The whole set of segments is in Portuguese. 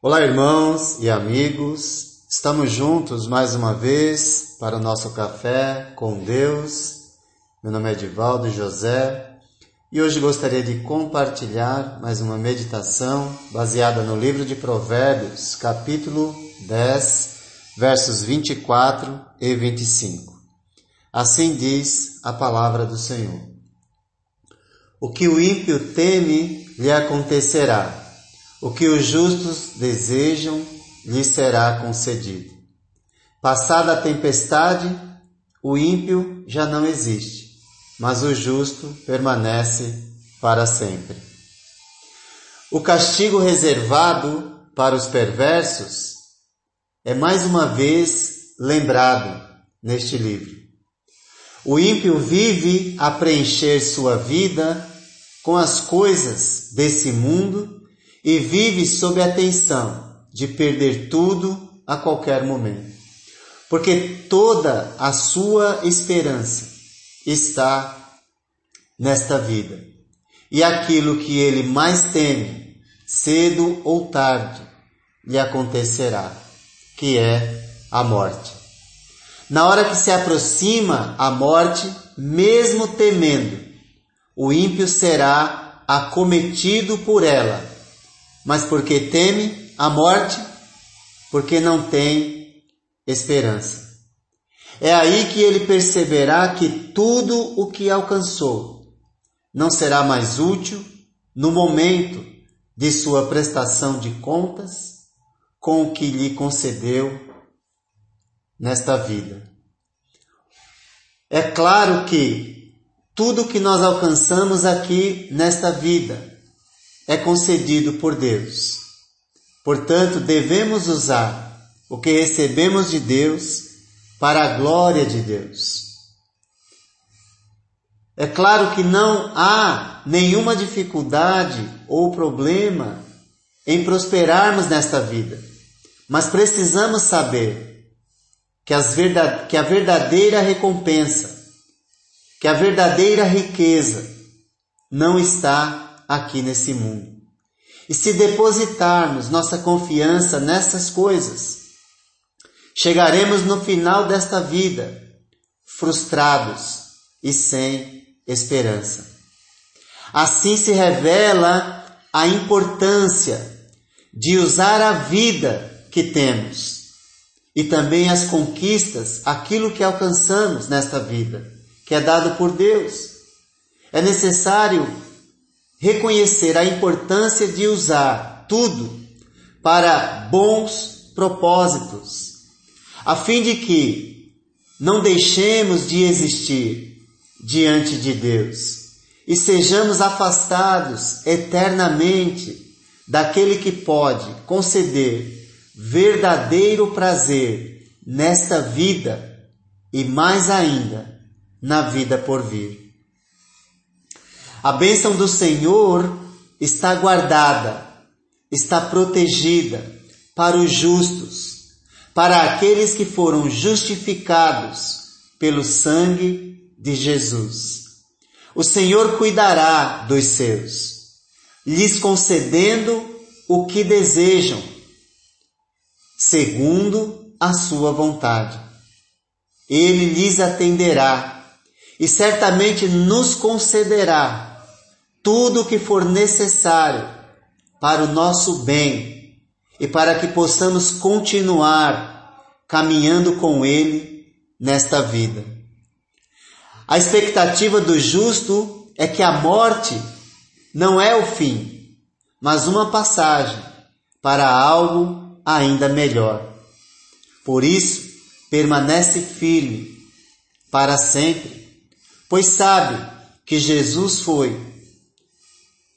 Olá, irmãos e amigos, estamos juntos mais uma vez para o nosso café com Deus. Meu nome é Edivaldo José e hoje gostaria de compartilhar mais uma meditação baseada no livro de Provérbios, capítulo 10, versos 24 e 25. Assim diz a palavra do Senhor: O que o ímpio teme lhe acontecerá o que os justos desejam lhe será concedido. Passada a tempestade, o ímpio já não existe, mas o justo permanece para sempre. O castigo reservado para os perversos é mais uma vez lembrado neste livro. O ímpio vive a preencher sua vida com as coisas desse mundo e vive sob a tensão de perder tudo a qualquer momento. Porque toda a sua esperança está nesta vida. E aquilo que ele mais teme, cedo ou tarde, lhe acontecerá, que é a morte. Na hora que se aproxima a morte, mesmo temendo, o ímpio será acometido por ela mas porque teme a morte, porque não tem esperança. É aí que ele perceberá que tudo o que alcançou não será mais útil no momento de sua prestação de contas com o que lhe concedeu nesta vida. É claro que tudo que nós alcançamos aqui nesta vida é concedido por Deus. Portanto, devemos usar o que recebemos de Deus para a glória de Deus. É claro que não há nenhuma dificuldade ou problema em prosperarmos nesta vida, mas precisamos saber que, verdade, que a verdadeira recompensa, que a verdadeira riqueza não está aqui nesse mundo. E se depositarmos nossa confiança nessas coisas, chegaremos no final desta vida frustrados e sem esperança. Assim se revela a importância de usar a vida que temos e também as conquistas, aquilo que alcançamos nesta vida, que é dado por Deus. É necessário reconhecer a importância de usar tudo para bons propósitos, a fim de que não deixemos de existir diante de Deus e sejamos afastados eternamente daquele que pode conceder verdadeiro prazer nesta vida e mais ainda na vida por vir. A bênção do Senhor está guardada, está protegida para os justos, para aqueles que foram justificados pelo sangue de Jesus. O Senhor cuidará dos seus, lhes concedendo o que desejam, segundo a sua vontade. Ele lhes atenderá e certamente nos concederá tudo o que for necessário para o nosso bem e para que possamos continuar caminhando com Ele nesta vida. A expectativa do justo é que a morte não é o fim, mas uma passagem para algo ainda melhor. Por isso, permanece firme para sempre, pois sabe que Jesus foi,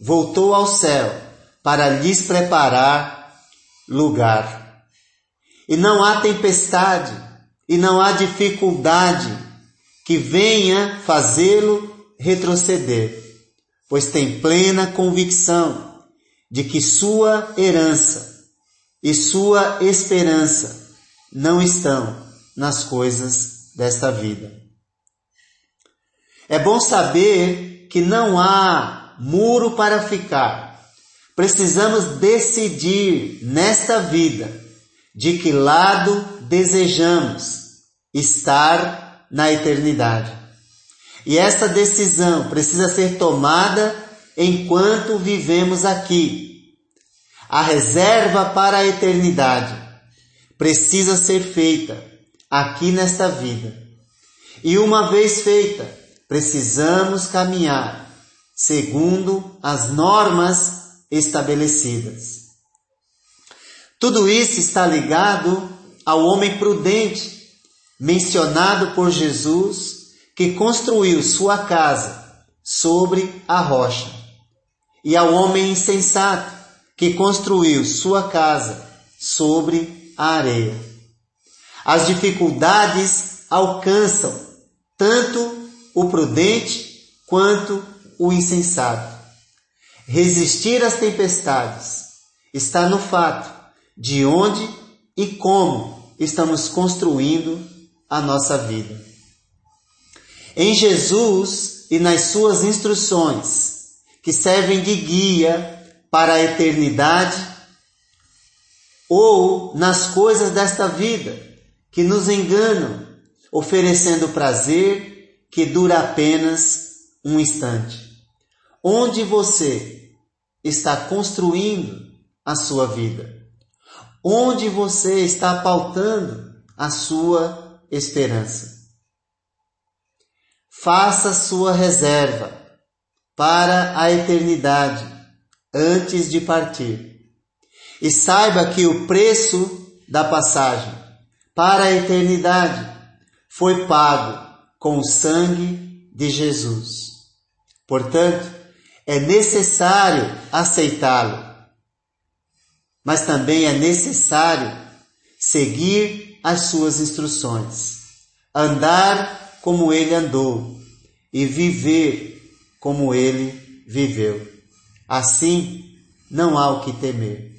voltou ao céu para lhes preparar lugar. E não há tempestade e não há dificuldade que venha fazê-lo retroceder, pois tem plena convicção de que sua herança e sua esperança não estão nas coisas desta vida. É bom saber que não há muro para ficar. Precisamos decidir nesta vida de que lado desejamos estar na eternidade. E essa decisão precisa ser tomada enquanto vivemos aqui. A reserva para a eternidade precisa ser feita aqui nesta vida. E uma vez feita, precisamos caminhar segundo as normas estabelecidas. Tudo isso está ligado ao homem prudente, mencionado por Jesus, que construiu sua casa sobre a rocha, e ao homem insensato, que construiu sua casa sobre a areia. As dificuldades alcançam tanto o prudente quanto o insensato. Resistir às tempestades está no fato de onde e como estamos construindo a nossa vida. Em Jesus e nas suas instruções, que servem de guia para a eternidade, ou nas coisas desta vida, que nos enganam, oferecendo prazer que dura apenas um instante. Onde você está construindo a sua vida? Onde você está pautando a sua esperança? Faça sua reserva para a eternidade antes de partir. E saiba que o preço da passagem para a eternidade foi pago com o sangue de Jesus. Portanto, é necessário aceitá-lo mas também é necessário seguir as suas instruções, andar como ele andou e viver como ele viveu. Assim, não há o que temer.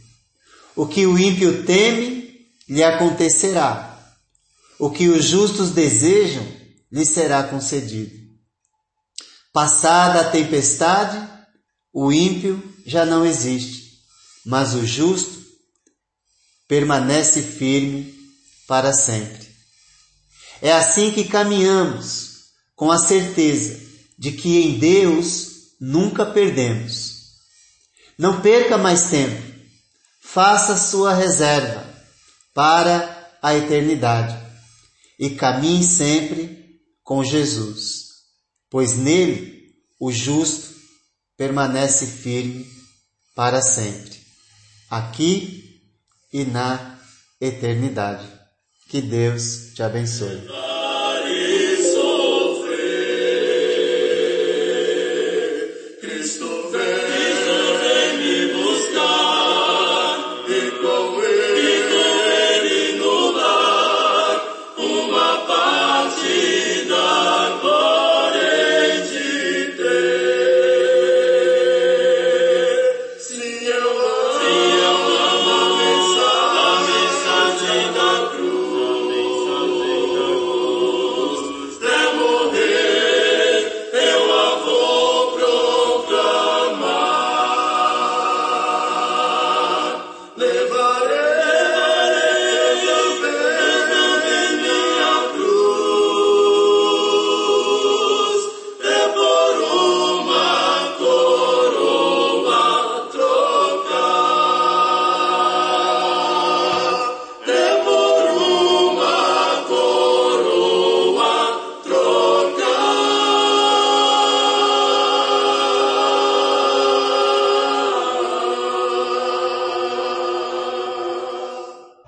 O que o ímpio teme, lhe acontecerá. O que os justos desejam, lhe será concedido. Passada a tempestade, o ímpio já não existe mas o justo permanece firme para sempre. É assim que caminhamos, com a certeza de que em Deus nunca perdemos. Não perca mais tempo, faça sua reserva para a eternidade e caminhe sempre com Jesus, pois nele o justo permanece firme para sempre aqui e na eternidade. Que Deus te abençoe.